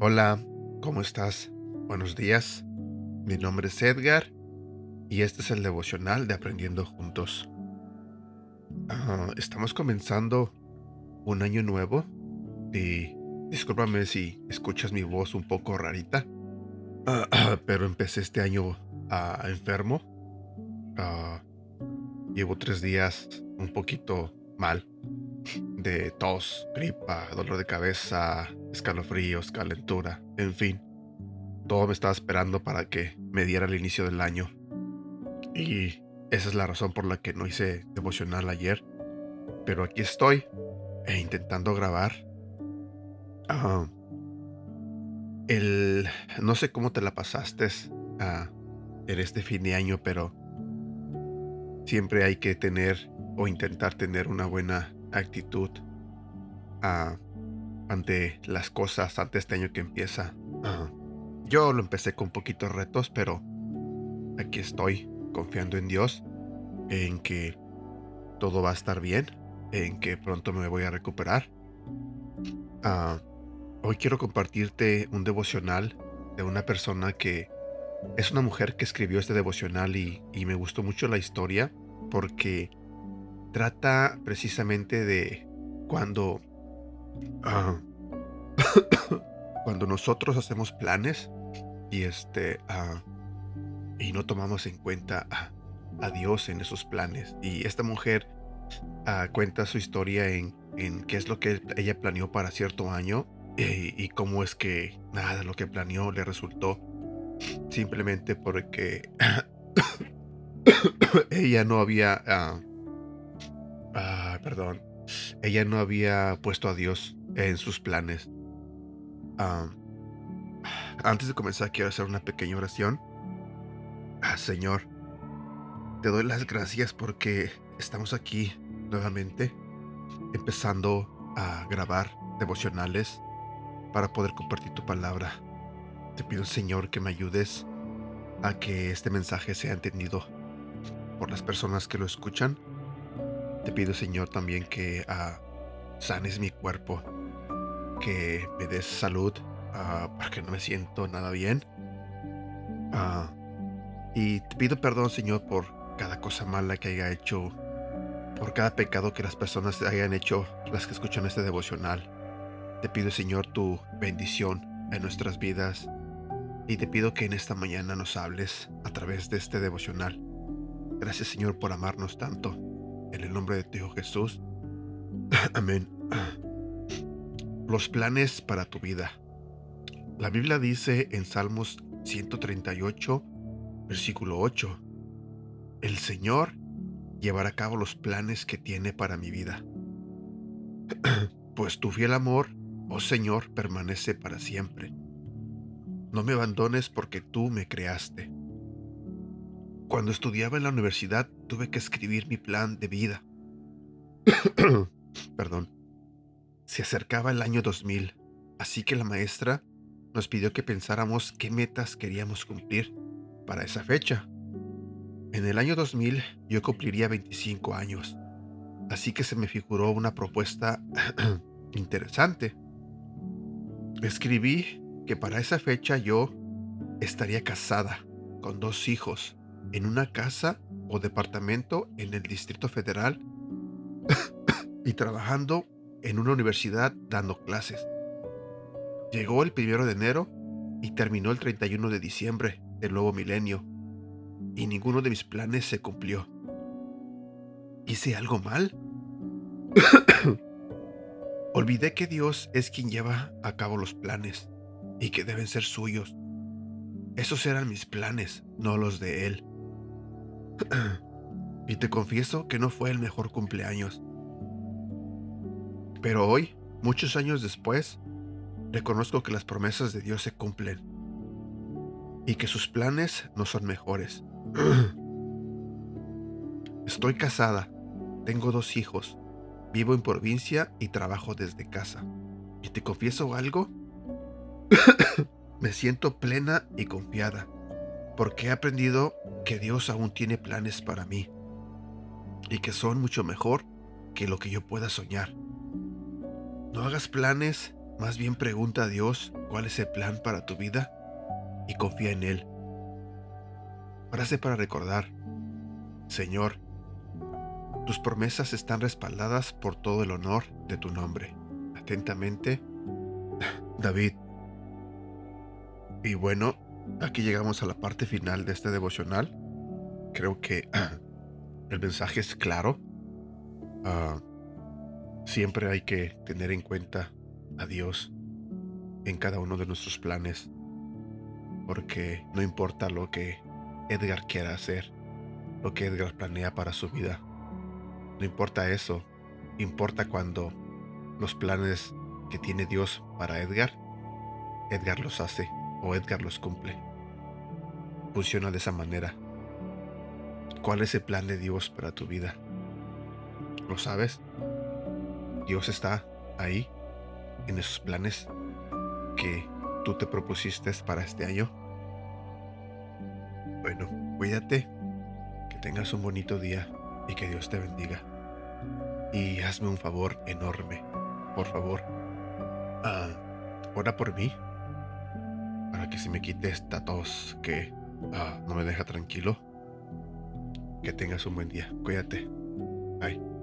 Hola, ¿cómo estás? Buenos días. Mi nombre es Edgar y este es el devocional de Aprendiendo Juntos. Ah, estamos comenzando un año nuevo y discúlpame si escuchas mi voz un poco rarita, ah, pero empecé este año ah, enfermo. llevo tres días un poquito mal de tos, gripa, dolor de cabeza, escalofríos, calentura, en fin. Todo me estaba esperando para que me diera el inicio del año. Y esa es la razón por la que no hice devocional ayer. Pero aquí estoy, e intentando grabar. Ah, el, no sé cómo te la pasaste ah, en este fin de año, pero siempre hay que tener o intentar tener una buena actitud ah, ante las cosas, ante este año que empieza. yo lo empecé con poquitos retos, pero aquí estoy confiando en Dios, en que todo va a estar bien, en que pronto me voy a recuperar. Ah, hoy quiero compartirte un devocional de una persona que es una mujer que escribió este devocional y, me gustó mucho la historia porque trata precisamente de cuando ah, cuando nosotros hacemos planes y este ah, y no tomamos en cuenta a, Dios en esos planes. Y esta mujer ah, cuenta su historia en, en, qué es lo que ella planeó para cierto año y, y cómo es que nada de lo que planeó le resultó simplemente porque ella no había Ah, perdón. Ella no había puesto a Dios en sus planes. antes de comenzar, quiero hacer una pequeña oración. Ah, Señor, te doy las gracias porque estamos aquí nuevamente, empezando a grabar devocionales para poder compartir tu palabra. Te pido, Señor, que me ayudes a que este mensaje sea entendido por las personas que lo escuchan te pido, Señor, también que ah, sanes mi cuerpo, que me des salud, uh, porque no me siento nada bien. Ah, y te pido perdón, Señor, por cada cosa mala que haya hecho, por cada pecado que las personas hayan hecho, las que escuchan este devocional. Te pido, Señor, tu bendición en nuestras vidas. Y te pido que en esta mañana nos hables a través de este devocional. Gracias, Señor, por amarnos tanto. En el nombre de Dios Jesús. Amén. Los planes para tu vida. La Biblia dice en Salmos 138, versículo 8, El Señor llevará a cabo los planes que tiene para mi vida. pues tu fiel amor, oh Señor, permanece para siempre. No me abandones porque tú me creaste. Cuando estudiaba en la universidad tuve que escribir mi plan de vida. Perdón. Se acercaba el año 2000, así que la maestra nos pidió que pensáramos qué metas queríamos cumplir para esa fecha. En el año 2000 yo cumpliría 25 años, así que se me figuró una propuesta interesante. Escribí que para esa fecha yo estaría casada, con dos hijos, en una casa o departamento en el Distrito Federal y trabajando en una universidad dando clases. Llegó el primero de enero y terminó el 31 de diciembre del nuevo milenio, y ninguno de mis planes se cumplió. ¿Hice algo mal? Olvidé que Dios es quien lleva a cabo los planes y que deben ser suyos. Esos eran mis planes, no los de Él. y te confieso que no fue el mejor cumpleaños. Pero hoy, muchos años después, reconozco que las promesas de Dios se cumplen y que sus planes no son mejores. Estoy casada, tengo dos hijos, vivo en provincia y trabajo desde casa. ¿Y te confieso algo? Me siento plena y confiada, porque he aprendido que Dios aún tiene planes para mí y que son mucho mejor que lo que yo pueda soñar. No hagas planes, más bien pregunta a Dios cuál es el plan para tu vida y confía en Él. Frase para recordar. Señor, tus promesas están respaldadas por todo el honor de tu nombre. Atentamente, David. Y bueno, aquí llegamos a la parte final de este devocional. Creo que el mensaje es claro. Ah, siempre hay que tener en cuenta a Dios en cada uno de nuestros planes. Porque no importa lo que Edgar quiera hacer, lo que Edgar planea para su vida. No importa eso. Importa cuando los planes que tiene Dios para Edgar, Edgar los hace o Edgar los cumple. Funciona de esa manera. ¿Cuál es el plan de Dios para tu vida? ¿Lo sabes? Dios está ahí en esos planes que tú te propusiste para este año. Bueno, cuídate, que tengas un bonito día y que Dios te bendiga. Y hazme un favor enorme, por favor. Ah, ora por mí para que se me quite esta tos que ah, no me deja tranquilo. Que tengas un buen día. Cuídate. Bye.